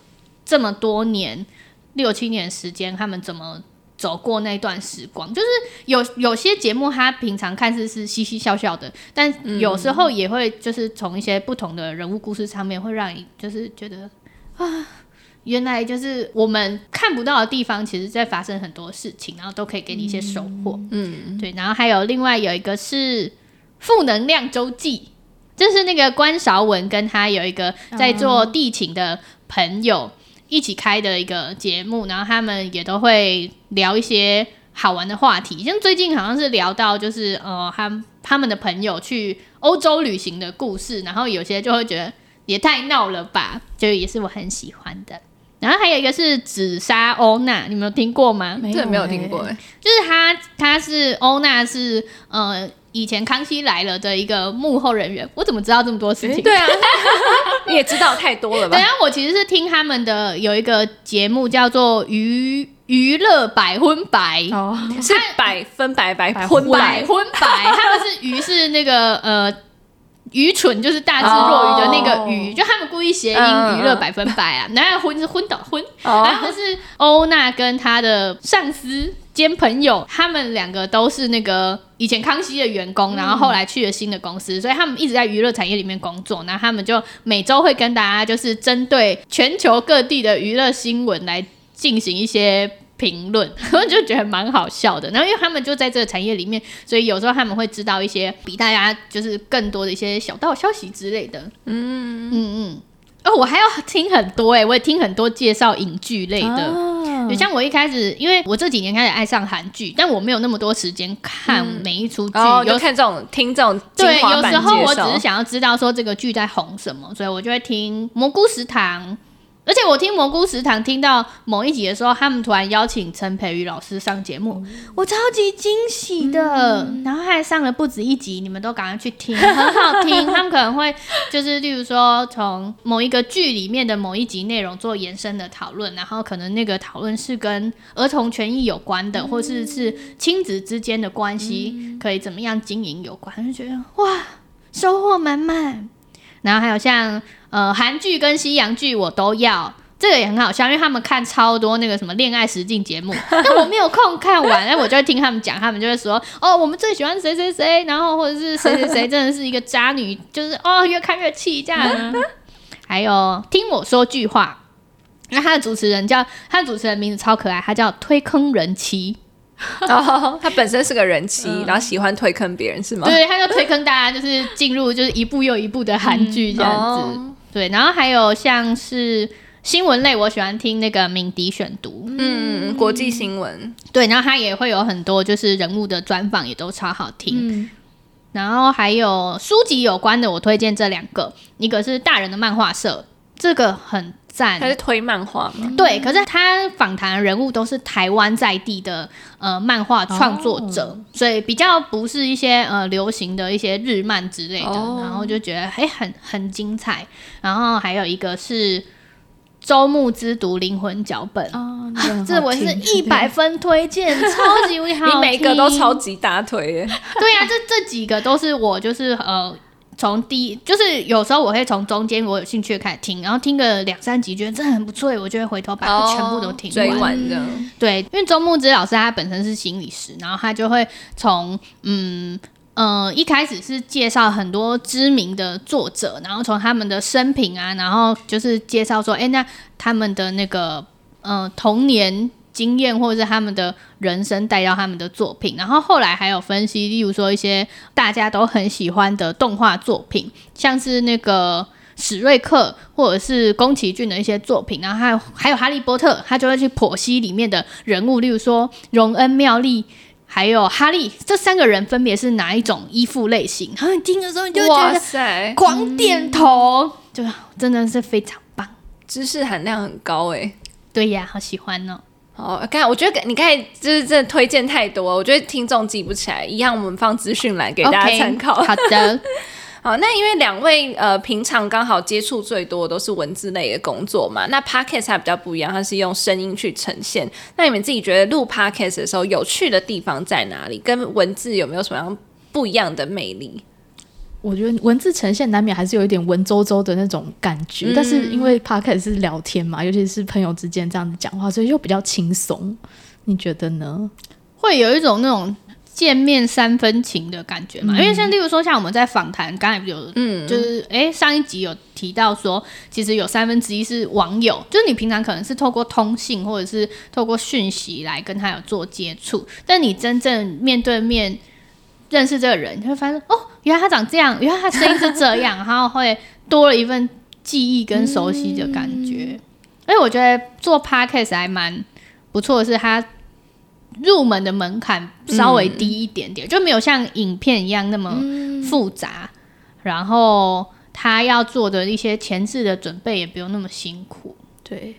这么多年六七年时间，他们怎么走过那段时光？就是有有些节目，他平常看似是嘻嘻笑笑的，但有时候也会就是从一些不同的人物故事上面，会让你就是觉得啊。原来就是我们看不到的地方，其实在发生很多事情，然后都可以给你一些收获。嗯，对。然后还有另外有一个是负能量周记，就是那个关韶文跟他有一个在做地勤的朋友一起开的一个节目，然后他们也都会聊一些好玩的话题。像最近好像是聊到就是呃，他他们的朋友去欧洲旅行的故事，然后有些就会觉得也太闹了吧，就也是我很喜欢的。然后还有一个是紫砂欧娜，你们有听过吗？没有、欸，没有听过。哎，就是他，他是欧娜，是呃，以前康熙来了的一个幕后人员。我怎么知道这么多事情？对啊，你也知道太多了吧？对啊，我其实是听他们的有一个节目叫做《娱娱乐百分百》，哦，是百分百百分百分百，他们是鱼是那个呃。愚蠢就是大智若愚的那个愚，oh. 就他们故意谐音娱乐百分百啊，然后昏是昏倒昏，oh. 然后是欧娜跟她的上司兼朋友，他们两个都是那个以前康熙的员工，然后后来去了新的公司，所以他们一直在娱乐产业里面工作，然后他们就每周会跟大家就是针对全球各地的娱乐新闻来进行一些。评论，我就觉得蛮好笑的。然后，因为他们就在这个产业里面，所以有时候他们会知道一些比大家就是更多的一些小道消息之类的。嗯嗯嗯。哦，我还要听很多哎、欸，我也听很多介绍影剧类的。就、哦、像我一开始，因为我这几年开始爱上韩剧，但我没有那么多时间看每一出剧，有、看这种听这种对，有时候我只是想要知道说这个剧在红什么，所以我就会听蘑菇食堂。而且我听蘑菇食堂听到某一集的时候，他们突然邀请陈培宇老师上节目，我超级惊喜的。嗯、然后还上了不止一集，你们都赶快去听，很好听。他们可能会就是例如说从某一个剧里面的某一集内容做延伸的讨论，然后可能那个讨论是跟儿童权益有关的，嗯、或是是亲子之间的关系可以怎么样经营有关，就觉得哇，收获满满。然后还有像。呃，韩剧跟西洋剧我都要，这个也很好笑，因为他们看超多那个什么恋爱实境节目，但我没有空看完，哎，我就会听他们讲，他们就会说，哦，我们最喜欢谁谁谁，然后或者是谁谁谁真的是一个渣女，就是哦，越看越气这样。还有听我说句话，那他的主持人叫他的主持人名字超可爱，他叫推坑人妻。哦，他本身是个人妻，嗯、然后喜欢推坑别人是吗？对，他就推坑大家，就是进入就是一部又一部的韩剧这样子。嗯哦对，然后还有像是新闻类，我喜欢听那个敏迪选读，嗯，国际新闻。对，然后他也会有很多就是人物的专访，也都超好听。嗯、然后还有书籍有关的，我推荐这两个，一个是大人的漫画社，这个很。他是推漫画吗？对，可是他访谈的人物都是台湾在地的呃漫画创作者，哦、所以比较不是一些呃流行的一些日漫之类的，哦、然后就觉得哎、欸、很很精彩。然后还有一个是周牧之读灵魂脚本，哦、这我是一百分推荐，超级好听，你每个都超级大腿耶。对呀、啊，这这几个都是我就是呃。从第一就是有时候我会从中间我有兴趣开始听，然后听个两三集觉得真的很不错，我就会回头把它全部都听完。的，对，因为周慕姿老师他本身是心理师，然后他就会从嗯呃一开始是介绍很多知名的作者，然后从他们的生平啊，然后就是介绍说，哎，那他们的那个呃童年。经验或者是他们的人生带到他们的作品，然后后来还有分析，例如说一些大家都很喜欢的动画作品，像是那个史瑞克或者是宫崎骏的一些作品，然后还有还有哈利波特，他就会去剖析里面的人物，例如说荣恩、妙丽还有哈利这三个人分别是哪一种依附类型，然后你听的时候你就会觉得狂点头，就真的是非常棒，知识含量很高哎，对呀，好喜欢哦。哦，刚才我觉得你刚才就是真的推荐太多，我觉得听众记不起来，一样我们放资讯栏给大家参考。Okay, 好的，好，那因为两位呃平常刚好接触最多都是文字类的工作嘛，那 Podcast 还比较不一样，它是用声音去呈现。那你们自己觉得录 Podcast 的时候有趣的地方在哪里？跟文字有没有什么样不一样的魅力？我觉得文字呈现难免还是有一点文绉绉的那种感觉，嗯、但是因为 Podcast 是聊天嘛，尤其是朋友之间这样子讲话，所以就比较轻松。你觉得呢？会有一种那种见面三分情的感觉嘛，嗯、因为像例如说，像我们在访谈，刚才有，嗯，就是哎、欸，上一集有提到说，其实有三分之一是网友，就是你平常可能是透过通信或者是透过讯息来跟他有做接触，但你真正面对面认识这个人，你会发现哦，原来他长这样，原来他声音是这样，然后会多了一份记忆跟熟悉的感觉。而且、嗯、我觉得做 podcast 还蛮不错的是他。入门的门槛稍微低一点点，嗯、就没有像影片一样那么复杂。嗯、然后他要做的一些前置的准备也不用那么辛苦，对。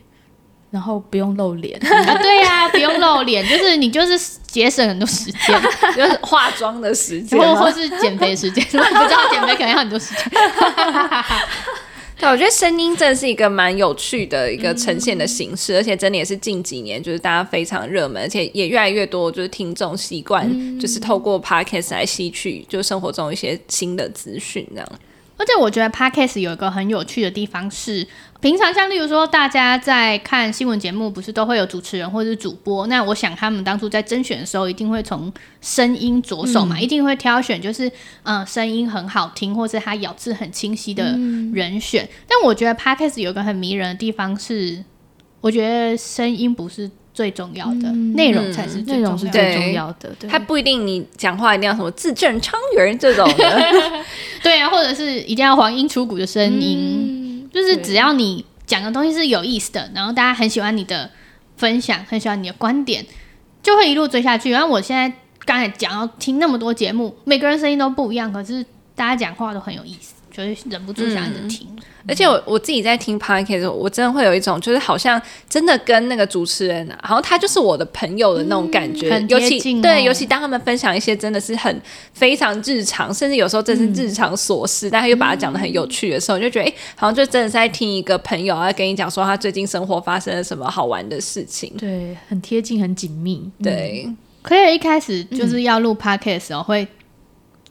然后不用露脸啊，对呀、啊，不用露脸，就是你就是节省很多时间，就是化妆的时间，或或是减肥时间。不知道减肥可能要很多时间。对，我觉得声音真的是一个蛮有趣的一个呈现的形式，嗯、而且真的也是近几年就是大家非常热门，而且也越来越多就是听众习惯就是透过 podcast 来吸取就生活中一些新的资讯这样。而且我觉得 Podcast 有一个很有趣的地方是，平常像例如说，大家在看新闻节目，不是都会有主持人或者是主播？那我想他们当初在甄选的时候，一定会从声音着手嘛，嗯、一定会挑选就是嗯声音很好听，或是他咬字很清晰的人选。嗯、但我觉得 Podcast 有一个很迷人的地方是，我觉得声音不是。最重要的内、嗯、容才是最重要的，最重要的。对，它不一定你讲话一定要什么字正腔圆这种的，对啊，或者是一定要黄莺出谷的声音，嗯、就是只要你讲的东西是有意思的，然后大家很喜欢你的分享，很喜欢你的观点，就会一路追下去。然后我现在刚才讲要听那么多节目，每个人声音都不一样，可是大家讲话都很有意思。就是忍不住想一直听，嗯、而且我我自己在听 podcast 我真的会有一种，就是好像真的跟那个主持人，然后他就是我的朋友的那种感觉，嗯、尤其对，尤其当他们分享一些真的是很非常日常，甚至有时候真是日常琐事，嗯、但他又把它讲的很有趣的时候，嗯、就觉得哎、欸，好像就真的是在听一个朋友，啊跟你讲说他最近生活发生了什么好玩的事情，对，很贴近，很紧密，对。嗯、可以一开始就是要录 podcast 的时候会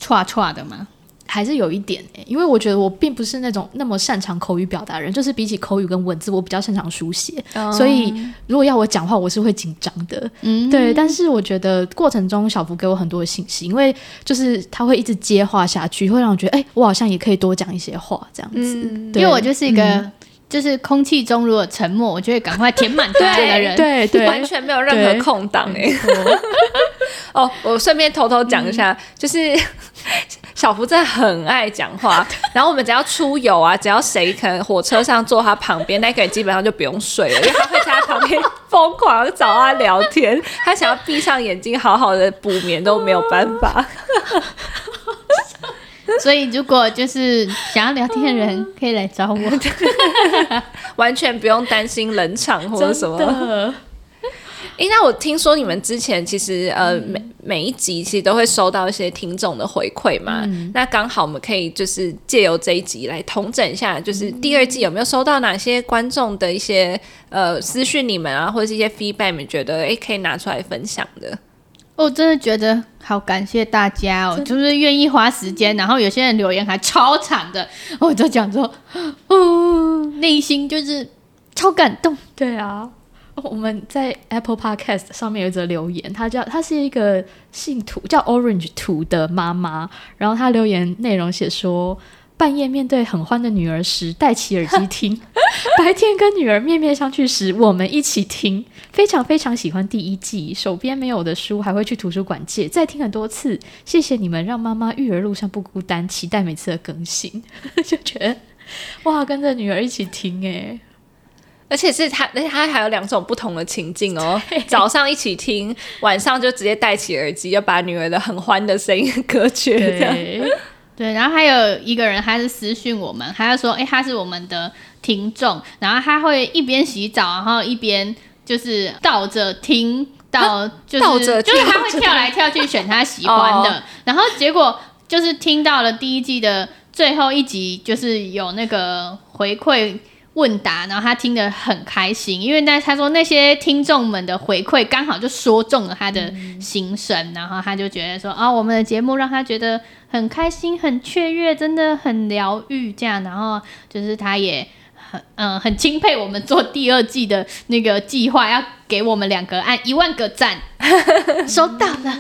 剉剉的吗？还是有一点、欸、因为我觉得我并不是那种那么擅长口语表达人，就是比起口语跟文字，我比较擅长书写，哦、所以如果要我讲话，我是会紧张的。嗯，对。但是我觉得过程中小福给我很多的信息，因为就是他会一直接话下去，会让我觉得，哎、欸，我好像也可以多讲一些话这样子。因为我就是一个，嗯、就是空气中如果沉默，我就会赶快填满对面的人，对 对，对完全没有任何空档哎。哦，我顺便偷偷讲一下，嗯、就是。小福真的很爱讲话，然后我们只要出游啊，只要谁可能火车上坐他旁边，那个人基本上就不用睡了，因为他会在他旁边疯狂找他聊天，他想要闭上眼睛好好的补眠都没有办法。所以如果就是想要聊天的人，可以来找我，完全不用担心冷场或者什么。哎、欸，那我听说你们之前其实呃每每一集其实都会收到一些听众的回馈嘛，嗯、那刚好我们可以就是借由这一集来统整一下，就是第二季有没有收到哪些观众的一些呃私讯你们啊，或者是一些 feedback，你们觉得哎、欸、可以拿出来分享的？我真的觉得好感谢大家哦，就是愿意花时间，然后有些人留言还超长的，我就讲说，哦，内心就是超感动，对啊。我们在 Apple Podcast 上面有一则留言，他叫他是一个姓土叫 Orange 土的妈妈，然后他留言内容写说，半夜面对很欢的女儿时戴起耳机听，白天跟女儿面面相觑时我们一起听，非常非常喜欢第一季，手边没有的书还会去图书馆借，再听很多次，谢谢你们让妈妈育儿路上不孤单，期待每次的更新，就觉得哇，跟着女儿一起听诶。而且是他，而且他还有两种不同的情境哦。早上一起听，晚上就直接戴起耳机，就把女儿的很欢的声音隔绝。对，对，然后还有一个人，他是私讯我们，他就说：“哎、欸，他是我们的听众，然后他会一边洗澡，然后一边就是倒着听，到就是就是他会跳来跳去选他喜欢的，哦、然后结果就是听到了第一季的最后一集，就是有那个回馈。”问答，然后他听得很开心，因为那他说那些听众们的回馈刚好就说中了他的心声，嗯、然后他就觉得说啊、哦，我们的节目让他觉得很开心、很雀跃，真的很疗愈，这样，然后就是他也很嗯、呃、很钦佩我们做第二季的那个计划，要给我们两个按一万个赞，收到了。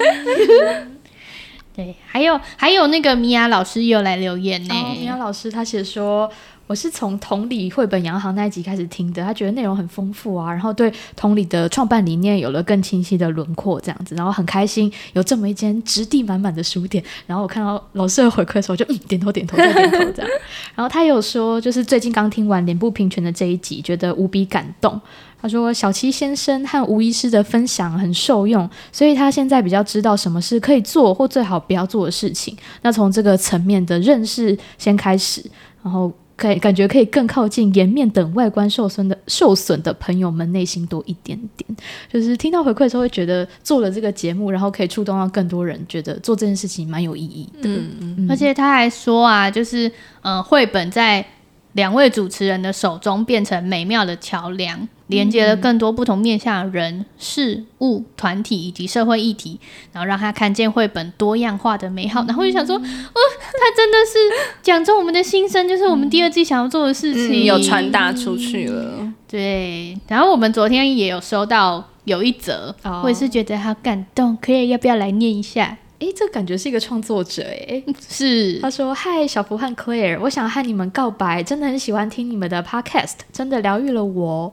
对，还有还有那个米娅老师又来留言呢。米娅老师他写说。我是从同理绘本洋行那一集开始听的，他觉得内容很丰富啊，然后对同理的创办理念有了更清晰的轮廓，这样子，然后很开心有这么一间质地满满的书店。然后我看到老师的回馈的时候，就嗯点头点头再点头这样。然后他有说，就是最近刚听完脸部平权的这一集，觉得无比感动。他说小七先生和吴医师的分享很受用，所以他现在比较知道什么是可以做或最好不要做的事情。那从这个层面的认识先开始，然后。可以感觉可以更靠近颜面等外观受损的受损的朋友们内心多一点点，就是听到回馈的时候会觉得做了这个节目，然后可以触动到更多人，觉得做这件事情蛮有意义的。嗯嗯，而且他还说啊，就是嗯，绘本在两位主持人的手中变成美妙的桥梁。连接了更多不同面向的人、事物、团体以及社会议题，然后让他看见绘本多样化的美好。然后我就想说，哦，他真的是讲中我们的心声，就是我们第二季想要做的事情，嗯、有传达出去了。对，然后我们昨天也有收到有一则，哦、我也是觉得好感动，可以要不要来念一下？诶，这感觉是一个创作者诶，是他说：“嗨，小福和 Claire，我想和你们告白，真的很喜欢听你们的 Podcast，真的疗愈了我。”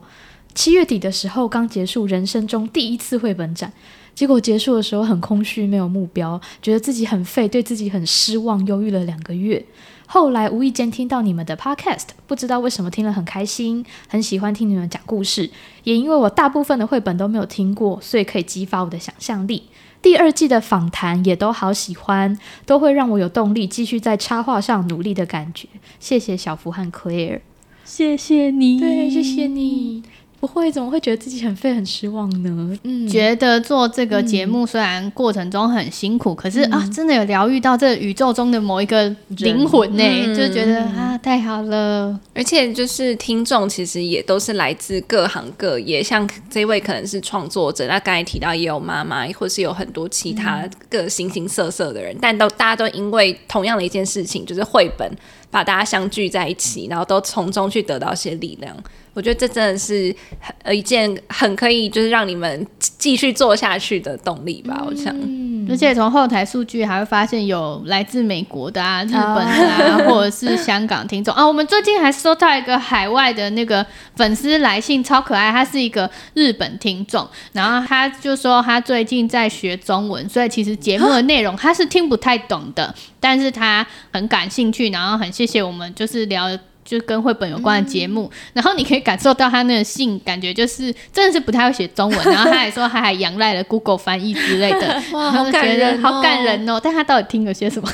七月底的时候，刚结束人生中第一次绘本展，结果结束的时候很空虚，没有目标，觉得自己很废，对自己很失望，忧郁了两个月。后来无意间听到你们的 podcast，不知道为什么听了很开心，很喜欢听你们讲故事。也因为我大部分的绘本都没有听过，所以可以激发我的想象力。第二季的访谈也都好喜欢，都会让我有动力继续在插画上努力的感觉。谢谢小福和 Claire，谢谢你，对，谢谢你。不会，怎么会觉得自己很废、很失望呢？嗯，觉得做这个节目虽然过程中很辛苦，嗯、可是啊，真的有疗愈到这宇宙中的某一个灵魂呢，嗯、就觉得啊，太好了。而且就是听众其实也都是来自各行各业，像这位可能是创作者，那刚才提到也有妈妈，或是有很多其他各形形色色的人，嗯、但都大家都因为同样的一件事情，就是绘本把大家相聚在一起，然后都从中去得到一些力量。我觉得这真的是呃一件很可以就是让你们继续做下去的动力吧，我想。嗯，而且从后台数据还会发现有来自美国的啊、日本的啊，哦、或者是香港听众啊。我们最近还收到一个海外的那个粉丝来信，超可爱，他是一个日本听众，然后他就说他最近在学中文，所以其实节目的内容他是听不太懂的，但是他很感兴趣，然后很谢谢我们就是聊。就跟绘本有关的节目，嗯、然后你可以感受到他那个信，感觉就是真的是不太会写中文，然后他还说他还仰赖了 Google 翻译之类的，哇，好感人、哦，好感人哦！但他到底听了些什么？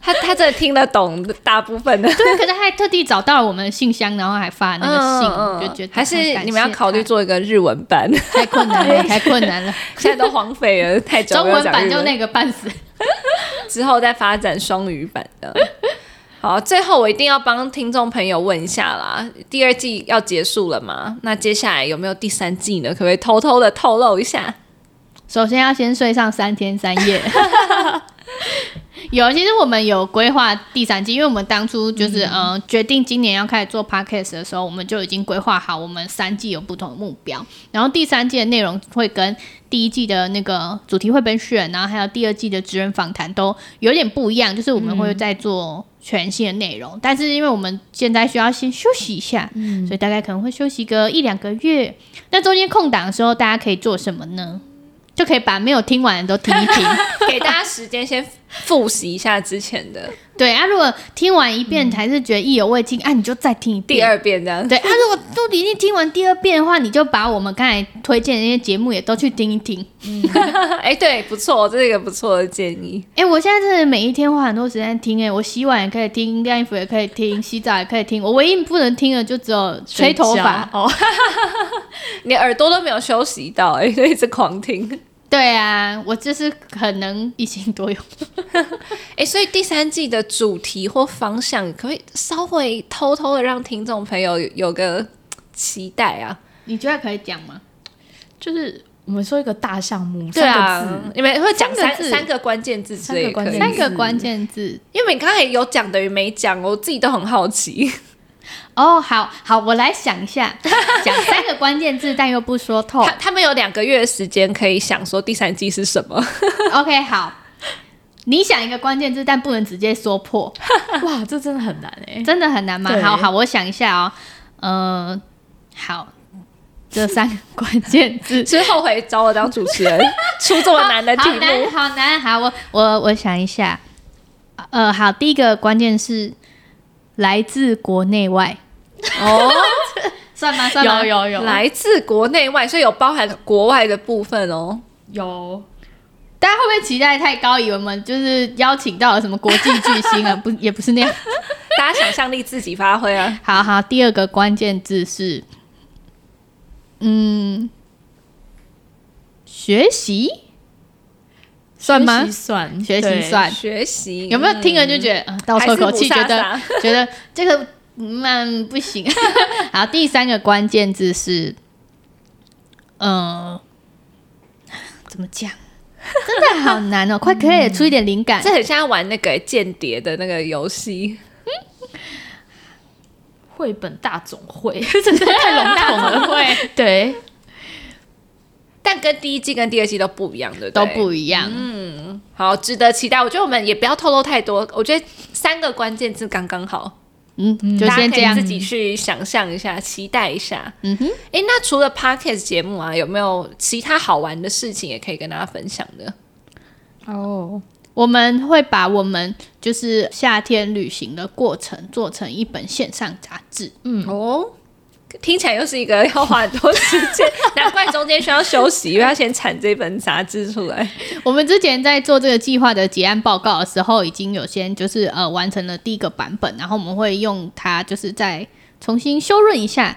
他他真的听得懂大部分的，对，可是他还特地找到了我们的信箱，然后还发那个信，嗯、就觉得还是你们要考虑做一个日文版，太困难了，太困难了，现在都荒废了，太。中文版就那个半死，之后再发展双语版的。好，最后我一定要帮听众朋友问一下啦，第二季要结束了吗？那接下来有没有第三季呢？可不可以偷偷的透露一下？首先要先睡上三天三夜。有，其实我们有规划第三季，因为我们当初就是嗯、呃、决定今年要开始做 podcast 的时候，我们就已经规划好我们三季有不同的目标，然后第三季的内容会跟第一季的那个主题绘本选，然后还有第二季的职人访谈都有点不一样，就是我们会再做。全新的内容，但是因为我们现在需要先休息一下，嗯，所以大概可能会休息个一两个月。那中间空档的时候，大家可以做什么呢？就可以把没有听完的都听一听，给大家时间先复习一下之前的。对啊，如果听完一遍还是觉得意犹未尽，嗯、啊，你就再听一遍，第二遍这样。对啊，如果都已经听完第二遍的话，你就把我们刚才推荐的那些节目也都去听一听。嗯，哎、欸，对，不错，这是一个不错的建议。哎、欸，我现在真的每一天花很多时间听、欸，哎，我洗碗也可以听，晾衣服也可以听，洗澡也可以听。我唯一不能听的就只有吹头发哦，你耳朵都没有休息到、欸，哎，就一直狂听。对啊，我就是可能一心多用。哎、欸，所以第三季的主题或方向，可不可以稍微偷偷的让听众朋友有，个期待啊？你觉得可以讲吗？就是我们说一个大项目，对啊，三个字，你们会讲三三个关键字，三个关键字，三个关键字，因为你刚才有讲等于没讲，我自己都很好奇。哦，好好，我来想一下，讲三个关键字，但又不说透。他他们有两个月的时间可以想说第三季是什么。OK，好，你想一个关键字，但不能直接说破。哇，这真的很难哎，真的很难吗？好好，我想一下哦。呃，好，这三个关键字，是后悔找我当主持人，出这么难的题目，好难，好难。好，我我我想一下。呃，好，第一个关键是来自国内外。哦，算吗？算吗？有有有，来自国内外，所以有包含国外的部分哦。有。大家会不会期待太高？以为我们就是邀请到了什么国际巨星啊？不，也不是那样。大家想象力自己发挥啊！好好，第二个关键字是，嗯，学习算吗？算，学习算，学习有没有听了就觉得啊，倒抽口气，觉得 觉得这个嗯不行。好，第三个关键字是，嗯，怎么讲？真的好难哦！快可以出一点灵感。这很像玩那个间谍的那个游戏。绘本大总会，真的太笼统了。会，对。但跟第一季跟第二季都不一样的，都不一样。嗯，好，值得期待。我觉得我们也不要透露太多。我觉得三个关键字刚刚好。嗯，就先这样，自己去想象一下，期待一下。嗯哼，哎、欸，那除了 Podcast 节目啊，有没有其他好玩的事情也可以跟大家分享的？哦，我们会把我们就是夏天旅行的过程做成一本线上杂志。嗯，哦。听起来又是一个要花很多时间，难怪中间需要休息，因为要先产这本杂志出来。我们之前在做这个计划的结案报告的时候，已经有先就是呃完成了第一个版本，然后我们会用它就是再重新修润一下，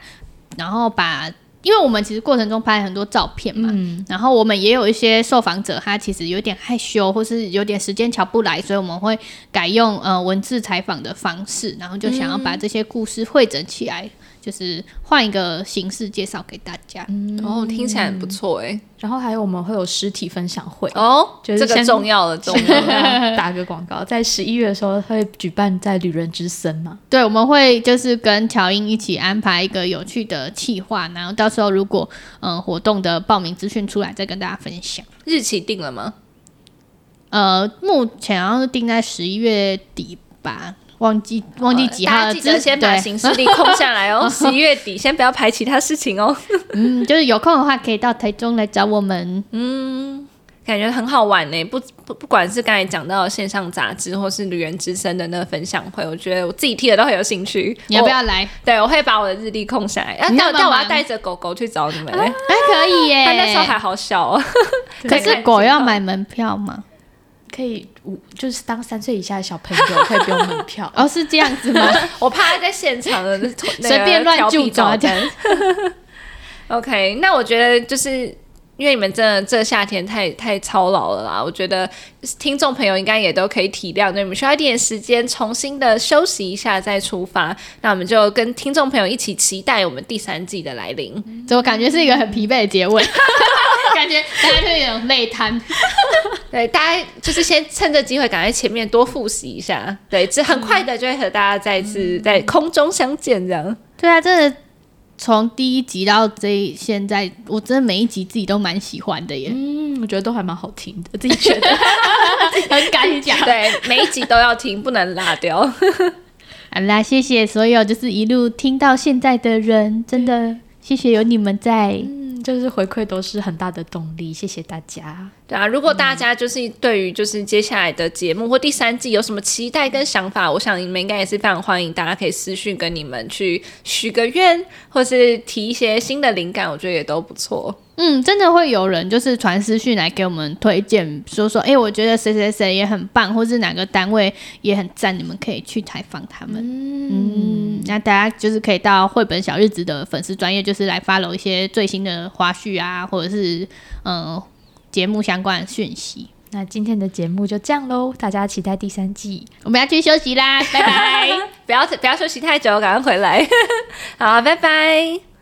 然后把，因为我们其实过程中拍很多照片嘛，嗯、然后我们也有一些受访者他其实有点害羞，或是有点时间瞧不来，所以我们会改用呃文字采访的方式，然后就想要把这些故事汇整起来。就是换一个形式介绍给大家，嗯、哦，听起来很不错哎。然后还有我们会有实体分享会哦，就是这个重要的重要的 打个广告，在十一月的时候会举办在旅人之森嘛。对，我们会就是跟乔英一起安排一个有趣的企划，然后到时候如果嗯、呃、活动的报名资讯出来，再跟大家分享。日期定了吗？呃，目前好像是定在十一月底吧。忘记忘记几号，大家记得先把行事历空下来哦。十一月底先不要排其他事情哦。嗯，就是有空的话可以到台中来找我们。嗯，感觉很好玩呢。不不，不管是刚才讲到线上杂志，或是旅人之声的那个分享会，我觉得我自己听了都很有兴趣。你要不要来？对，我会把我的日历空下来。要但但我要带着狗狗去找你们嘞。还、啊欸、可以耶。他那时候还好小哦。可是狗要买门票吗？可以五，就是当三岁以下的小朋友可以不用门票 哦，是这样子吗？我怕他在现场的随便乱就抓的。OK，那我觉得就是。因为你们真的这夏天太太操劳了啦，我觉得听众朋友应该也都可以体谅，对，你们需要一点时间重新的休息一下再出发。那我们就跟听众朋友一起期待我们第三季的来临。怎么感觉是一个很疲惫的结尾？感觉大家就有种累瘫。对，大家就是先趁这机会，赶快前面多复习一下。对，这很快的就会和大家再次在空中相见，这样。对啊，真的。从第一集到这现在，我真的每一集自己都蛮喜欢的耶。嗯，我觉得都还蛮好听的，自己觉得 很敢讲。对，每一集都要听，不能落掉。好啦，谢谢所有就是一路听到现在的人，真的谢谢有你们在。就是回馈都是很大的动力，谢谢大家。对啊，如果大家就是对于就是接下来的节目或第三季有什么期待跟想法，我想你们应该也是非常欢迎，大家可以私讯跟你们去许个愿，或是提一些新的灵感，我觉得也都不错。嗯，真的会有人就是传私讯来给我们推荐，说说，哎、欸，我觉得谁谁谁也很棒，或是哪个单位也很赞，你们可以去采访他们。嗯，嗯，那大家就是可以到绘本小日子的粉丝专业，就是来 follow 一些最新的花絮啊，或者是嗯节目相关的讯息。那今天的节目就这样喽，大家期待第三季，我们要去休息啦，拜拜！不要不要休息太久，赶快回来，好，拜拜。